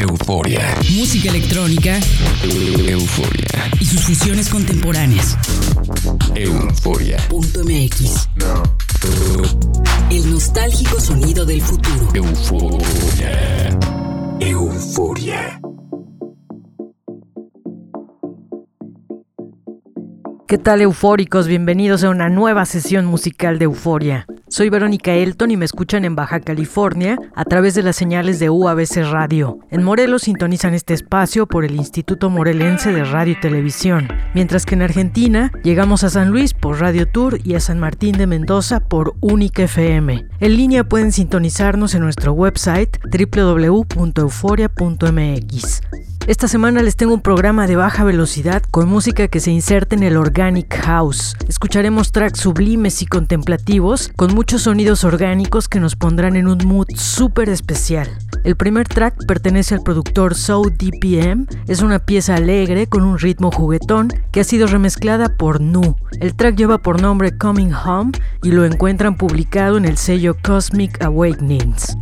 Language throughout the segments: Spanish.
euforia. Música electrónica. Euforia. Y sus fusiones contemporáneas. Euforia. Punto MX. El nostálgico sonido del futuro. Euforia. Euforia. ¿Qué tal eufóricos? Bienvenidos a una nueva sesión musical de Euforia. Soy Verónica Elton y me escuchan en Baja California a través de las señales de UABC Radio. En Morelos sintonizan este espacio por el Instituto Morelense de Radio y Televisión, mientras que en Argentina llegamos a San Luis por Radio Tour y a San Martín de Mendoza por Única FM. En línea pueden sintonizarnos en nuestro website www.euforia.mx. Esta semana les tengo un programa de baja velocidad con música que se inserta en el Organic House. Escucharemos tracks sublimes y contemplativos con muchos sonidos orgánicos que nos pondrán en un mood súper especial. El primer track pertenece al productor So DPM, es una pieza alegre con un ritmo juguetón que ha sido remezclada por Nu. El track lleva por nombre Coming Home y lo encuentran publicado en el sello Cosmic Awakenings.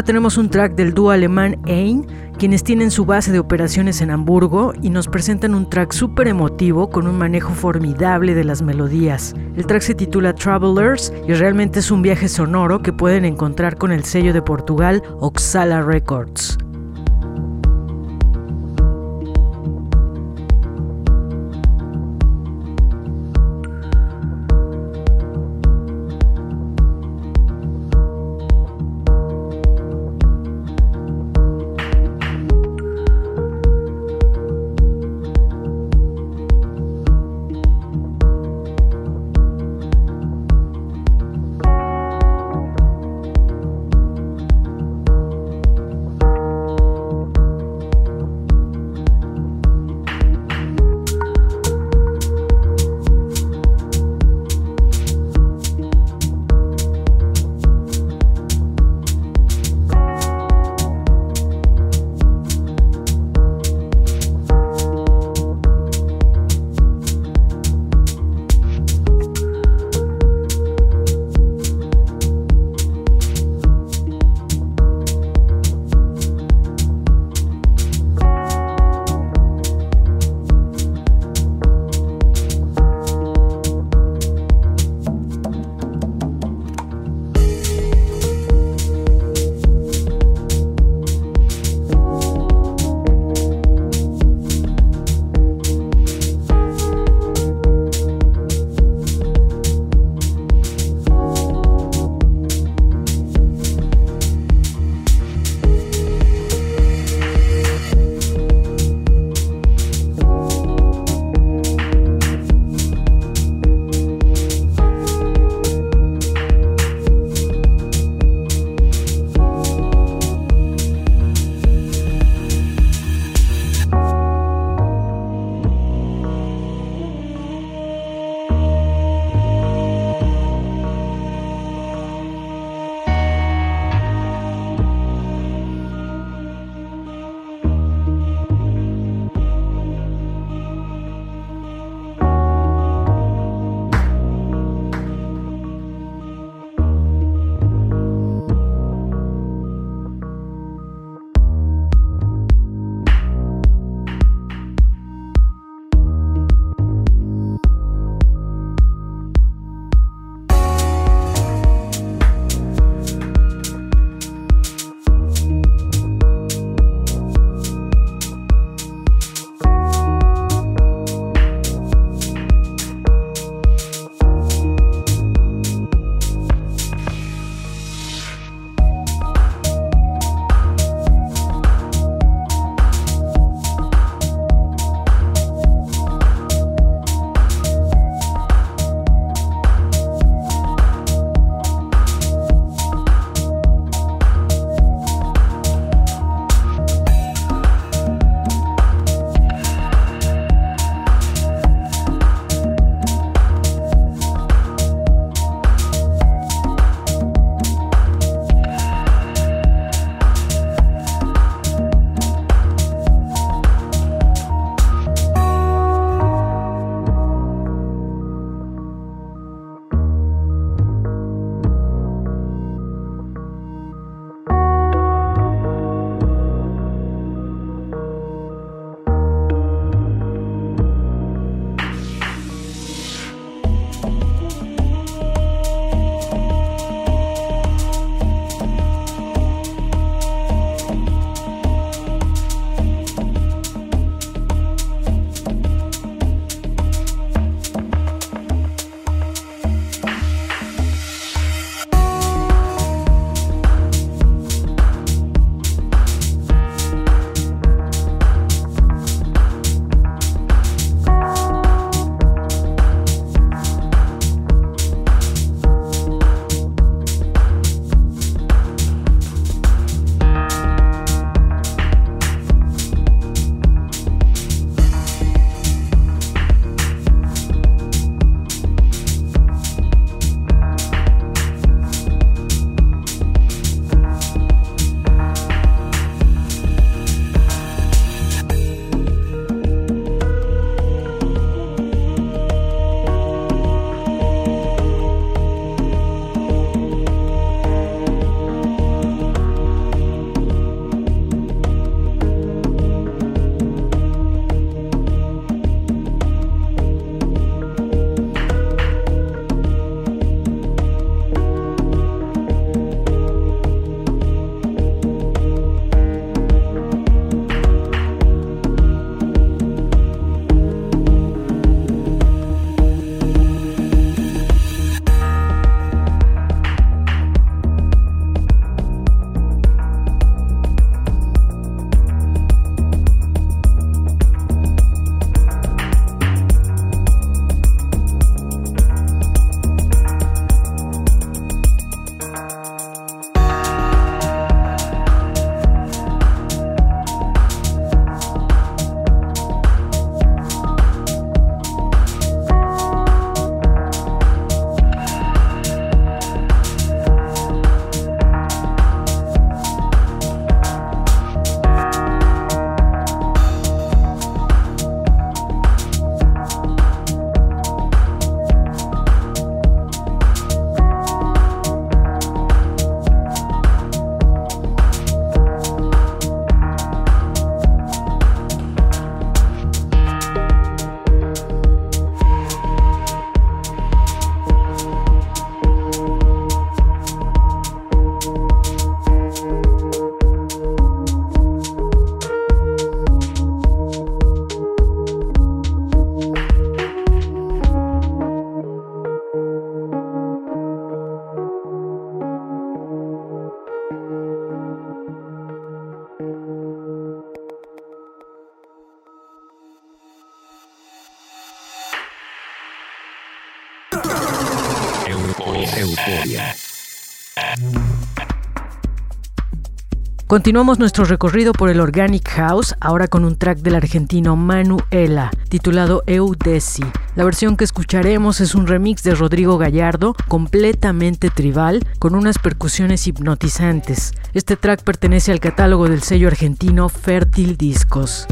Ahora tenemos un track del dúo alemán Ein, quienes tienen su base de operaciones en Hamburgo y nos presentan un track súper emotivo con un manejo formidable de las melodías. El track se titula Travelers y realmente es un viaje sonoro que pueden encontrar con el sello de Portugal Oxala Records. Continuamos nuestro recorrido por el Organic House, ahora con un track del argentino Manuela, titulado Eudesi. La versión que escucharemos es un remix de Rodrigo Gallardo, completamente tribal, con unas percusiones hipnotizantes. Este track pertenece al catálogo del sello argentino Fértil Discos.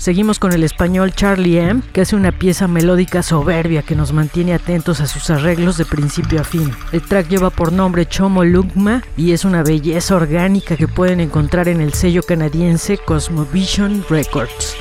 Seguimos con el español Charlie M, que hace una pieza melódica soberbia que nos mantiene atentos a sus arreglos de principio a fin. El track lleva por nombre Chomo Lugma y es una belleza orgánica que pueden encontrar en el sello canadiense Cosmovision Records.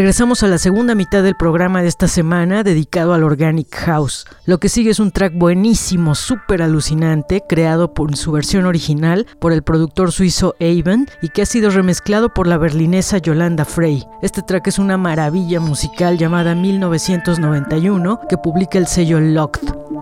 Regresamos a la segunda mitad del programa de esta semana dedicado al Organic House. Lo que sigue es un track buenísimo, súper alucinante, creado por su versión original por el productor suizo Avon y que ha sido remezclado por la berlinesa Yolanda Frey. Este track es una maravilla musical llamada 1991 que publica el sello Locked.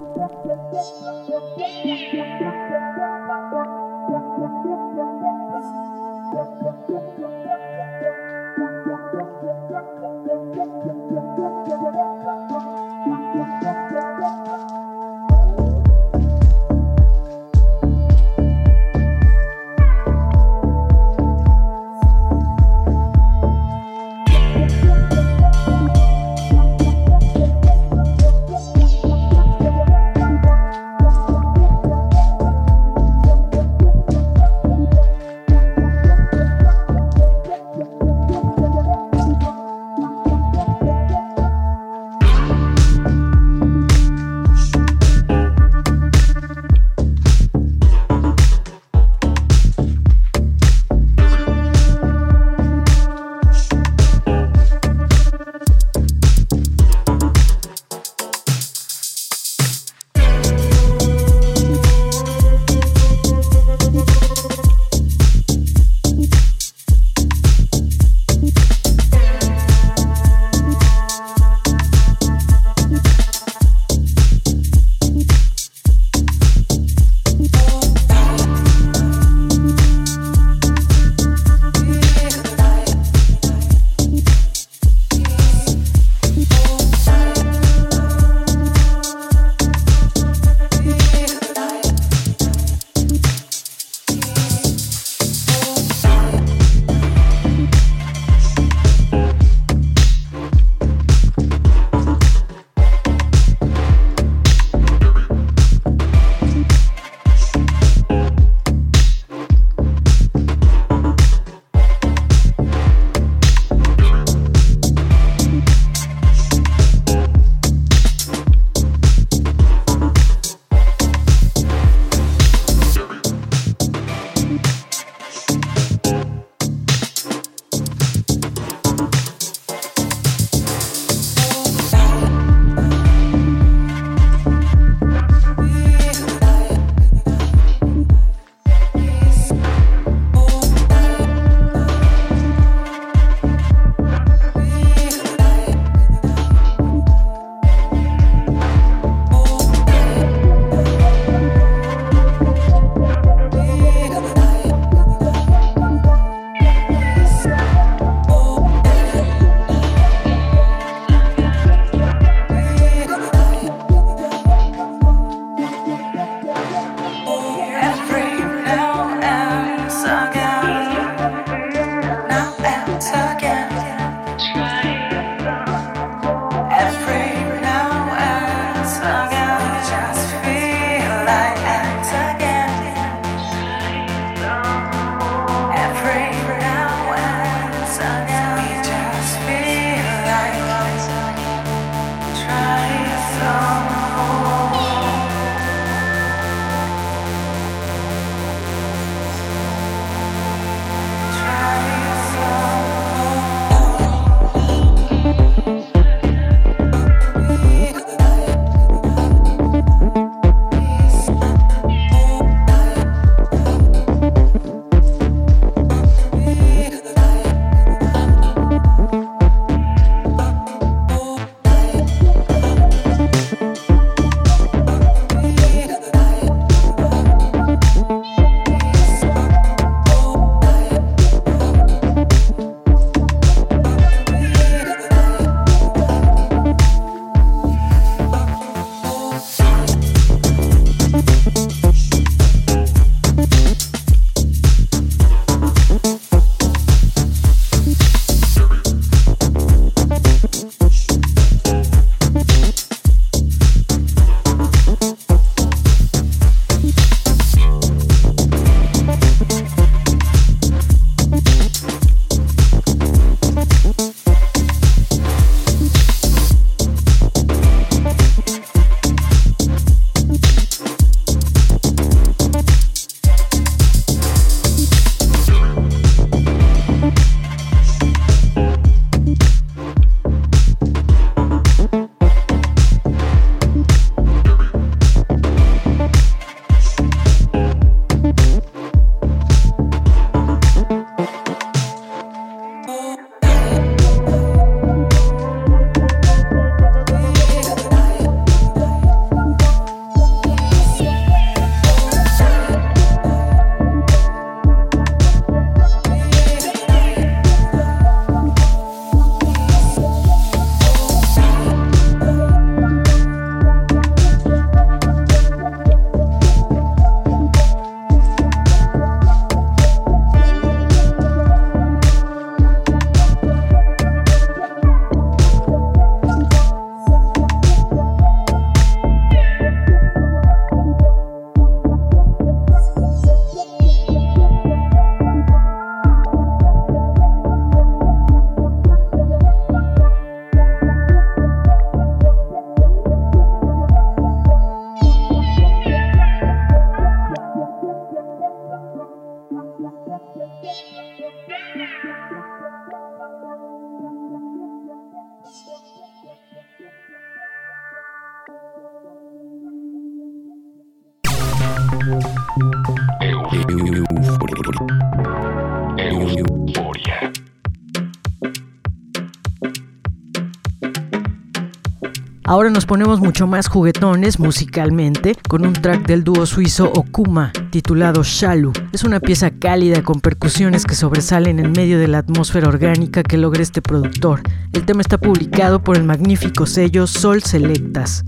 Nos ponemos mucho más juguetones musicalmente con un track del dúo suizo Okuma titulado Shalu. Es una pieza cálida con percusiones que sobresalen en medio de la atmósfera orgánica que logra este productor. El tema está publicado por el magnífico sello Sol Selectas.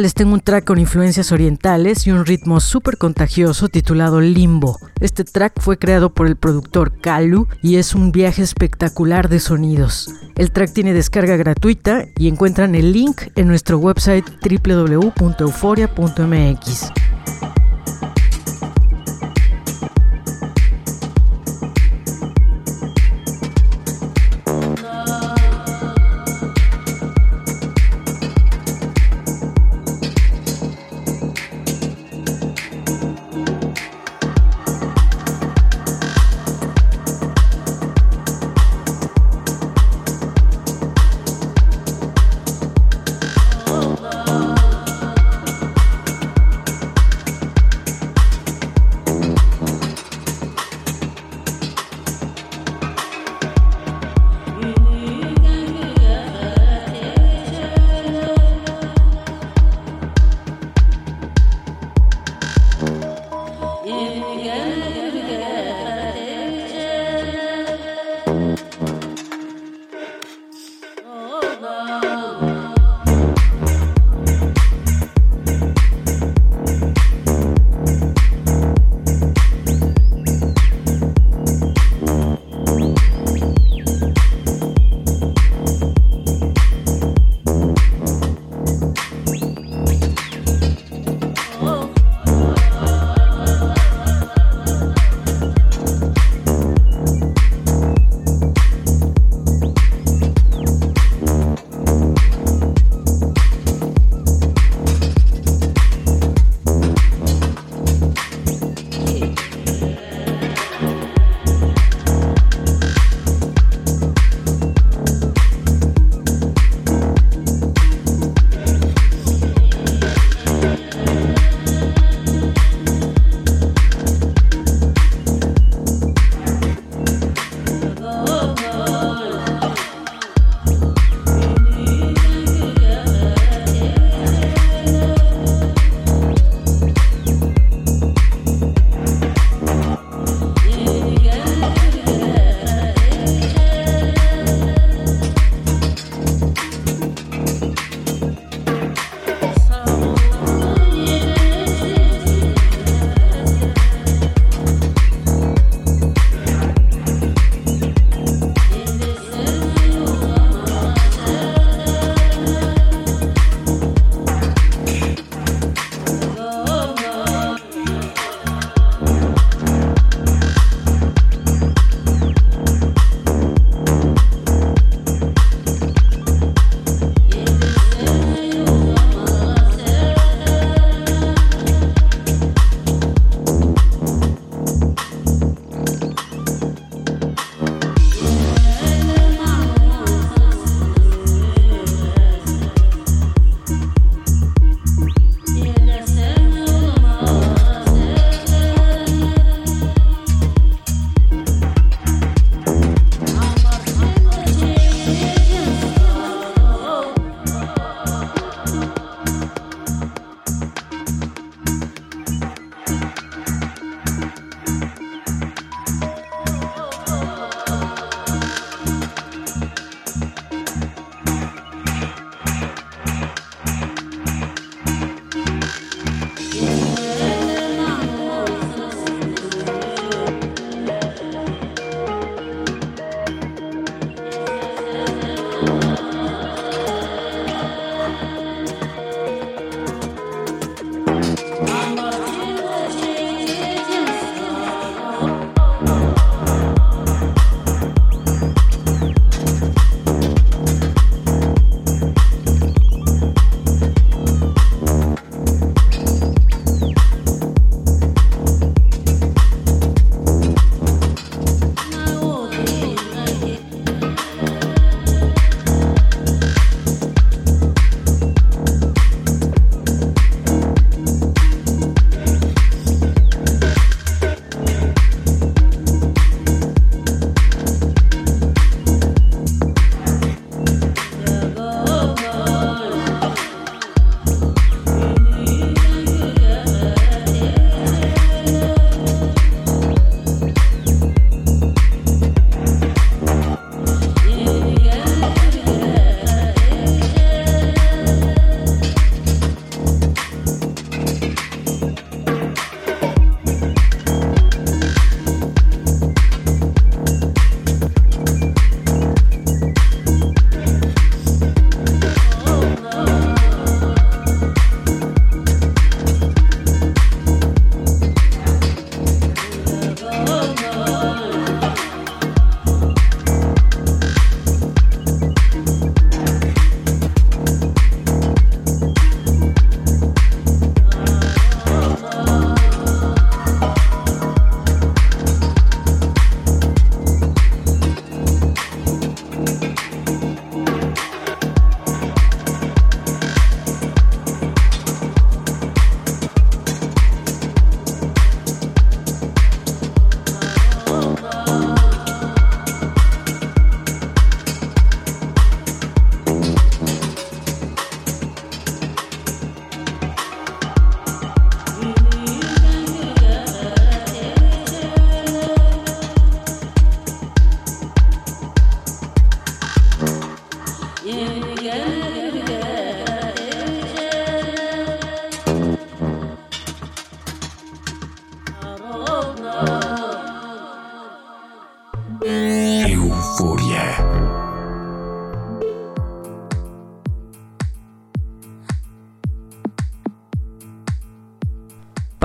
Les tengo un track con influencias orientales y un ritmo súper contagioso titulado Limbo. Este track fue creado por el productor Kalu y es un viaje espectacular de sonidos. El track tiene descarga gratuita y encuentran el link en nuestro website www.euforia.mx.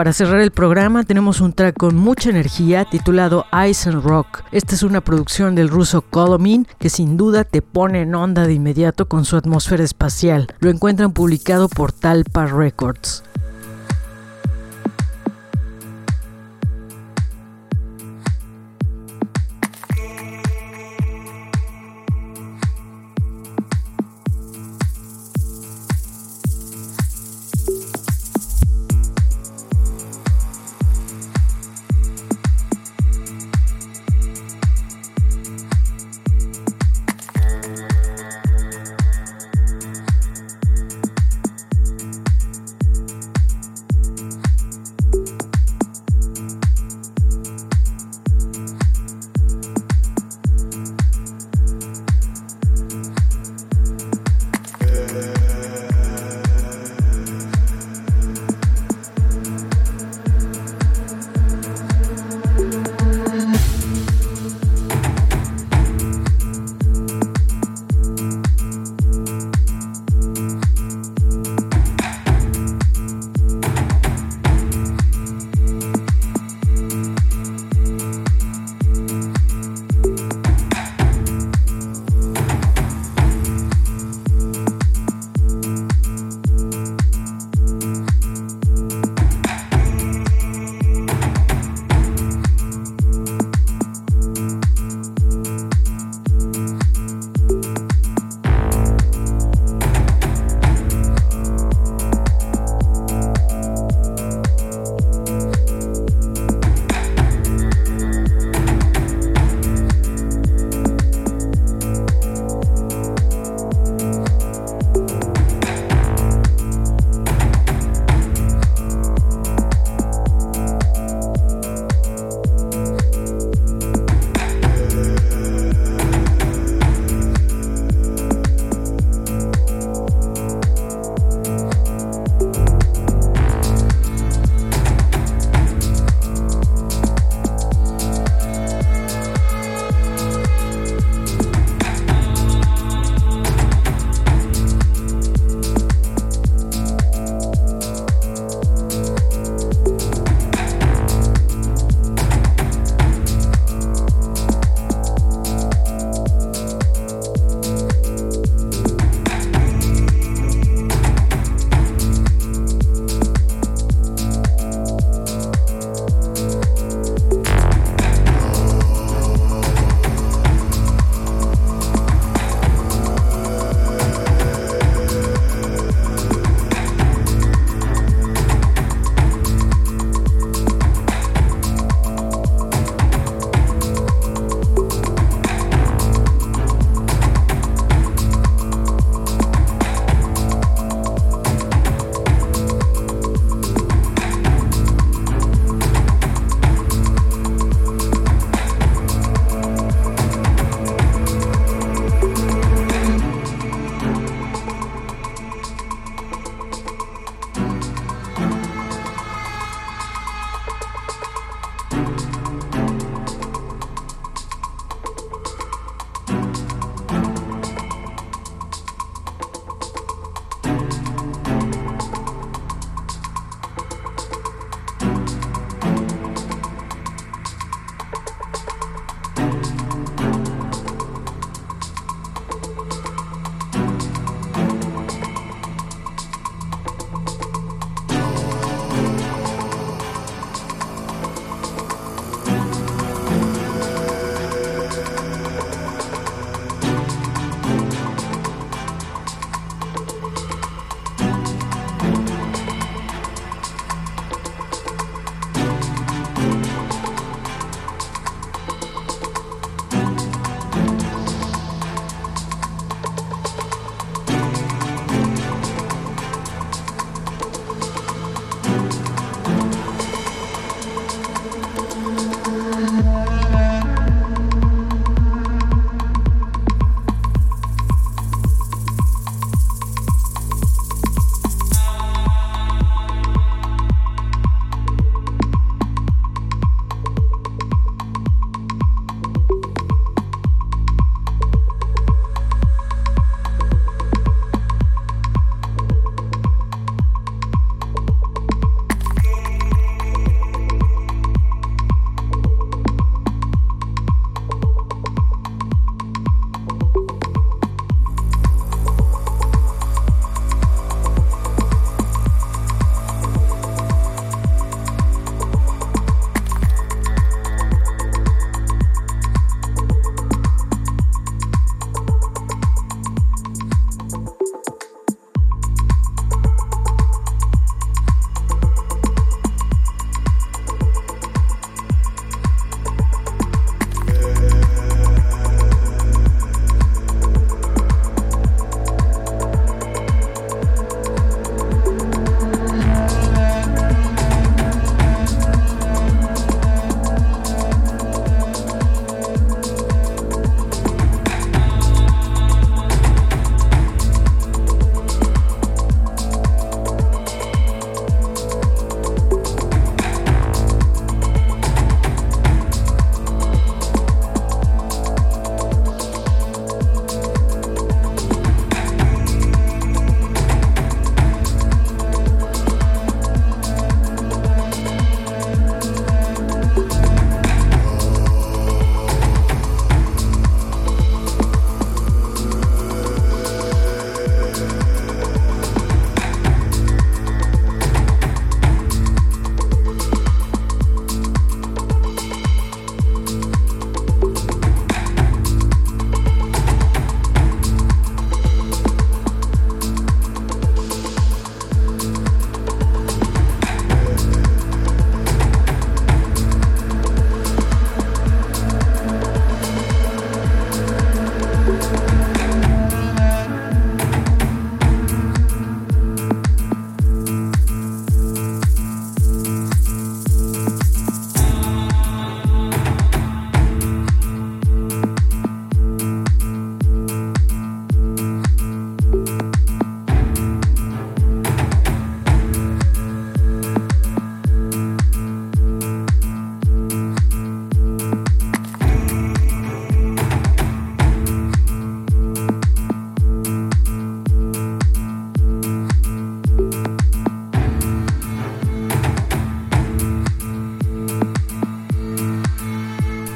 Para cerrar el programa tenemos un track con mucha energía titulado Ice and Rock. Esta es una producción del ruso Colomin que sin duda te pone en onda de inmediato con su atmósfera espacial. Lo encuentran publicado por Talpa Records.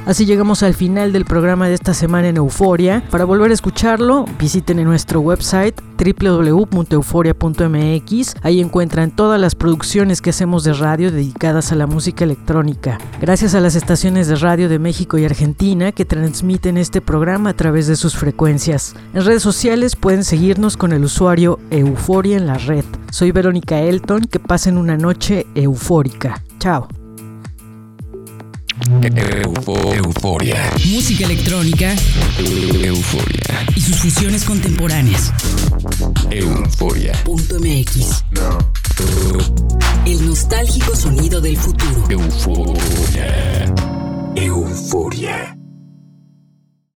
Así llegamos al final del programa de esta semana en Euforia. Para volver a escucharlo, visiten en nuestro website www.euforia.mx. Ahí encuentran todas las producciones que hacemos de radio dedicadas a la música electrónica. Gracias a las estaciones de radio de México y Argentina que transmiten este programa a través de sus frecuencias. En redes sociales pueden seguirnos con el usuario Euforia en la red. Soy Verónica Elton, que pasen una noche eufórica. Chao. Euforia. Música electrónica Euforia. y sus fusiones contemporáneas. Euforia. Punto MX. El nostálgico sonido del futuro. Euforia. Euforia.